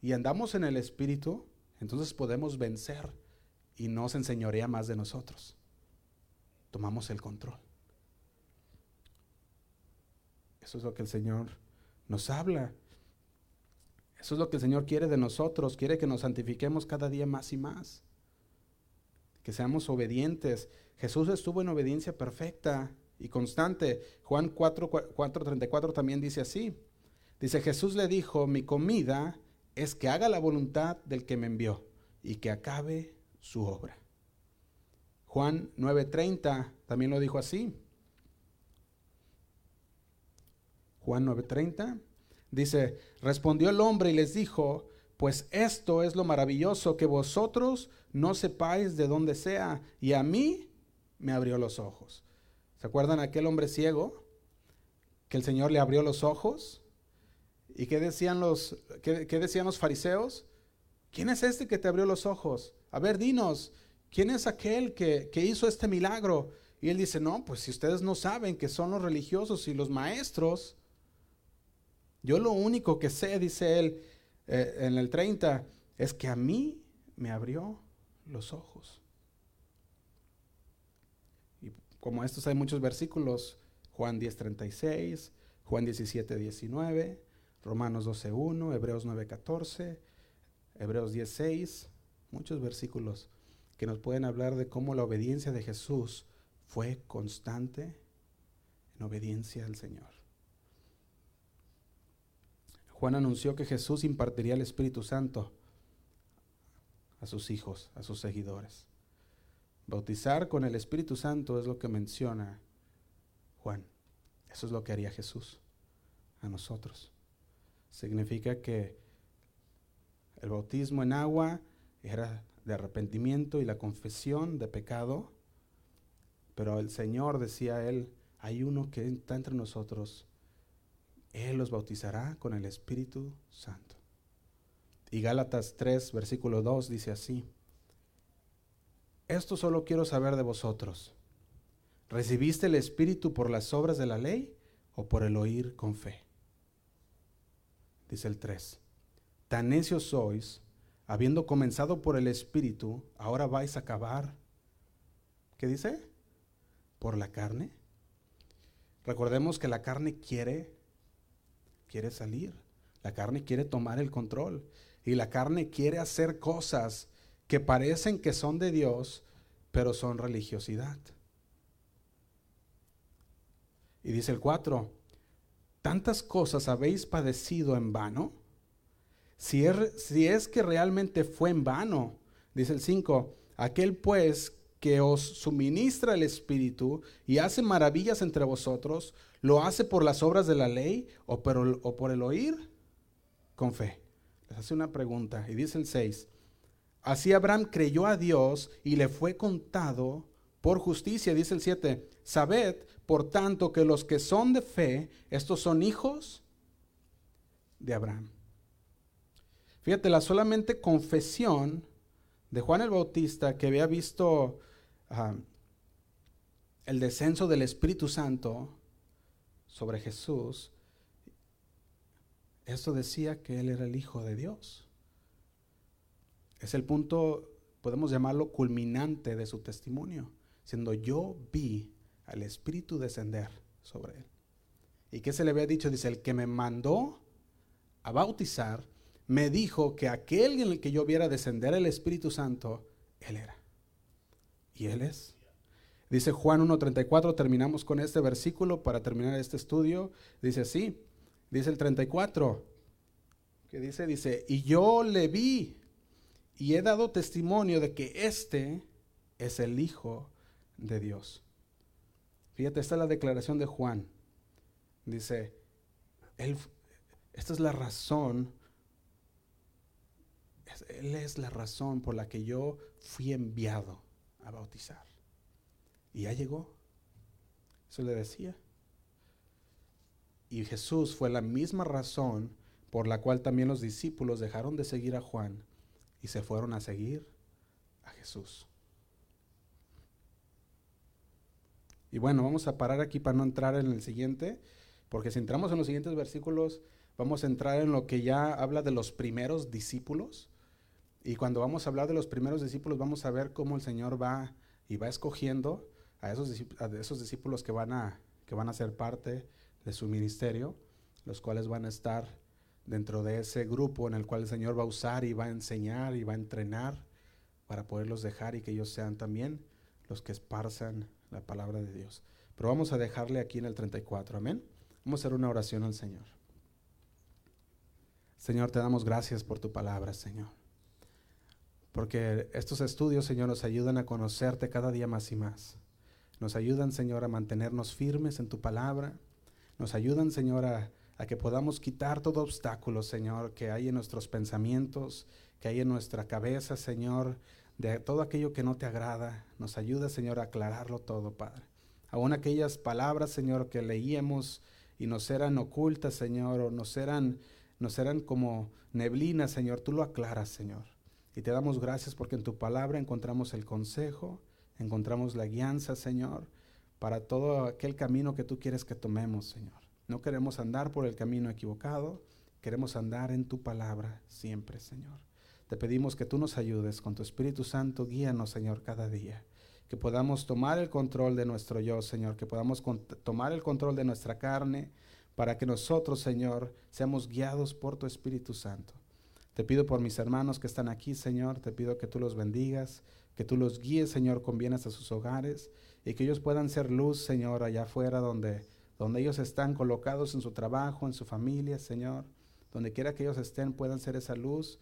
y andamos en el Espíritu, entonces podemos vencer y no se enseñorea más de nosotros. Tomamos el control. Eso es lo que el Señor nos habla. Eso es lo que el Señor quiere de nosotros. Quiere que nos santifiquemos cada día más y más. Que seamos obedientes. Jesús estuvo en obediencia perfecta y constante. Juan 4:34 también dice así. Dice, Jesús le dijo, mi comida es que haga la voluntad del que me envió y que acabe su obra. Juan 9:30 también lo dijo así. Juan 9:30 dice, respondió el hombre y les dijo, pues esto es lo maravilloso que vosotros no sepáis de dónde sea, y a mí me abrió los ojos. ¿Se acuerdan aquel hombre ciego que el Señor le abrió los ojos? ¿Y qué decían los, qué, decían los fariseos? ¿Quién es este que te abrió los ojos? A ver, dinos, ¿quién es aquel que, hizo este milagro? Y él dice, no, pues si ustedes no saben que son los religiosos y los maestros, yo lo único que sé, dice él eh, en el 30, es que a mí me abrió los ojos. Y como estos hay muchos versículos, Juan 10:36, Juan 17:19, Romanos 12.1, Hebreos 9.14, Hebreos 10.6, muchos versículos que nos pueden hablar de cómo la obediencia de Jesús fue constante en obediencia al Señor. Juan anunció que Jesús impartiría el Espíritu Santo a sus hijos, a sus seguidores. Bautizar con el Espíritu Santo es lo que menciona Juan. Eso es lo que haría Jesús a nosotros. Significa que el bautismo en agua era de arrepentimiento y la confesión de pecado, pero el Señor decía él, hay uno que está entre nosotros, Él los bautizará con el Espíritu Santo. Y Gálatas 3, versículo 2 dice así, esto solo quiero saber de vosotros. ¿Recibiste el Espíritu por las obras de la ley o por el oír con fe? Dice el 3. Tan necios sois, habiendo comenzado por el Espíritu, ahora vais a acabar. ¿Qué dice? ¿Por la carne? Recordemos que la carne quiere, quiere salir. La carne quiere tomar el control. Y la carne quiere hacer cosas que parecen que son de Dios, pero son religiosidad. Y dice el 4, ¿tantas cosas habéis padecido en vano? Si es, si es que realmente fue en vano, dice el 5, aquel pues que os suministra el Espíritu y hace maravillas entre vosotros, ¿lo hace por las obras de la ley o por, el, o por el oír? Con fe. Les hace una pregunta y dice el 6, así Abraham creyó a Dios y le fue contado por justicia, dice el 7, sabed por tanto que los que son de fe, estos son hijos de Abraham. Fíjate, la solamente confesión de Juan el Bautista que había visto ah, el descenso del Espíritu Santo sobre Jesús, esto decía que Él era el Hijo de Dios. Es el punto, podemos llamarlo, culminante de su testimonio, siendo yo vi al Espíritu descender sobre Él. ¿Y qué se le había dicho? Dice, el que me mandó a bautizar, me dijo que aquel en el que yo viera descender el Espíritu Santo, Él era. Y Él es. Dice Juan 1.34, terminamos con este versículo para terminar este estudio. Dice así, dice el 34, que dice, dice, y yo le vi y he dado testimonio de que este es el Hijo de Dios. Fíjate, esta es la declaración de Juan. Dice, él, esta es la razón él es la razón por la que yo fui enviado a bautizar. Y ya llegó. Eso le decía. Y Jesús fue la misma razón por la cual también los discípulos dejaron de seguir a Juan y se fueron a seguir a Jesús. Y bueno, vamos a parar aquí para no entrar en el siguiente, porque si entramos en los siguientes versículos, vamos a entrar en lo que ya habla de los primeros discípulos y cuando vamos a hablar de los primeros discípulos, vamos a ver cómo el Señor va y va escogiendo a esos, esos discípulos que van, a, que van a ser parte de su ministerio, los cuales van a estar dentro de ese grupo en el cual el Señor va a usar y va a enseñar y va a entrenar para poderlos dejar y que ellos sean también los que esparzan la palabra de Dios. Pero vamos a dejarle aquí en el 34, amén. Vamos a hacer una oración al Señor. Señor, te damos gracias por tu palabra, Señor. Porque estos estudios, Señor, nos ayudan a conocerte cada día más y más. Nos ayudan, Señor, a mantenernos firmes en tu palabra. Nos ayudan, Señor, a, que podamos quitar todo obstáculo, Señor, que hay en nuestros pensamientos, que hay en nuestra cabeza, Señor, de todo aquello que no te agrada. Nos ayuda, Señor, a aclararlo todo, Padre. Aún aquellas palabras, Señor, que leíamos y nos eran ocultas, Señor, o nos eran, nos eran como neblina, Señor, tú lo aclaras, Señor. Y te damos gracias porque en tu palabra encontramos el consejo, encontramos la guianza, Señor, para todo aquel camino que tú quieres que tomemos, Señor. No queremos andar por el camino equivocado, queremos andar en tu palabra siempre, Señor. Te pedimos que tú nos ayudes con tu Espíritu Santo, guíanos, Señor, cada día. Que podamos tomar el control de nuestro yo, Señor, que podamos tomar el control de nuestra carne, para que nosotros, Señor, seamos guiados por tu Espíritu Santo. Te pido por mis hermanos que están aquí, Señor, te pido que tú los bendigas, que tú los guíes, Señor, con bienes a sus hogares y que ellos puedan ser luz, Señor, allá afuera donde, donde ellos están colocados en su trabajo, en su familia, Señor. Donde quiera que ellos estén, puedan ser esa luz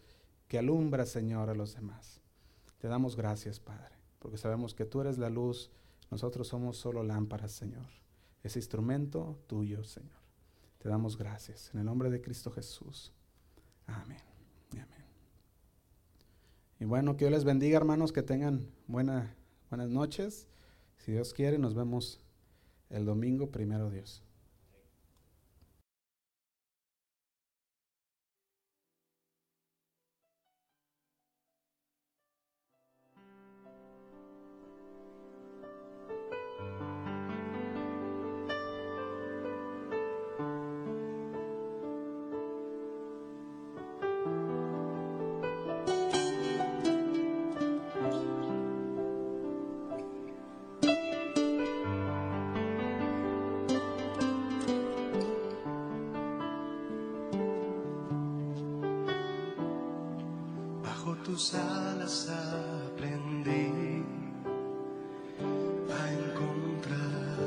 que alumbra, Señor, a los demás. Te damos gracias, Padre, porque sabemos que tú eres la luz, nosotros somos solo lámparas, Señor. Ese instrumento tuyo, Señor. Te damos gracias. En el nombre de Cristo Jesús. Amén. Amén. Y bueno, que Dios les bendiga, hermanos, que tengan buena, buenas noches. Si Dios quiere, nos vemos el domingo, primero Dios. Tus alas aprendí a encontrar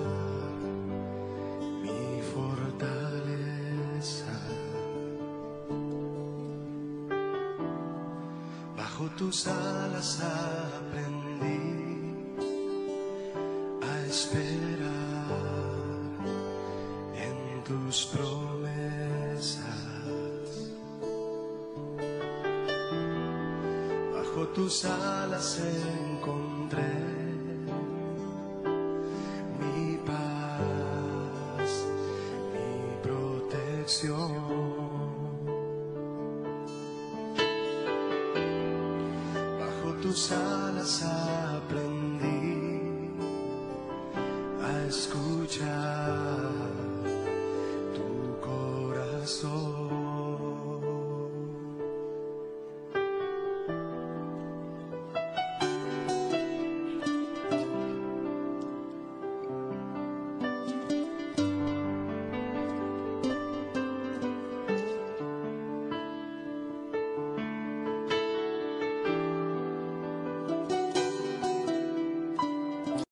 mi fortaleza. Bajo tus alas aprendí tus alas encontré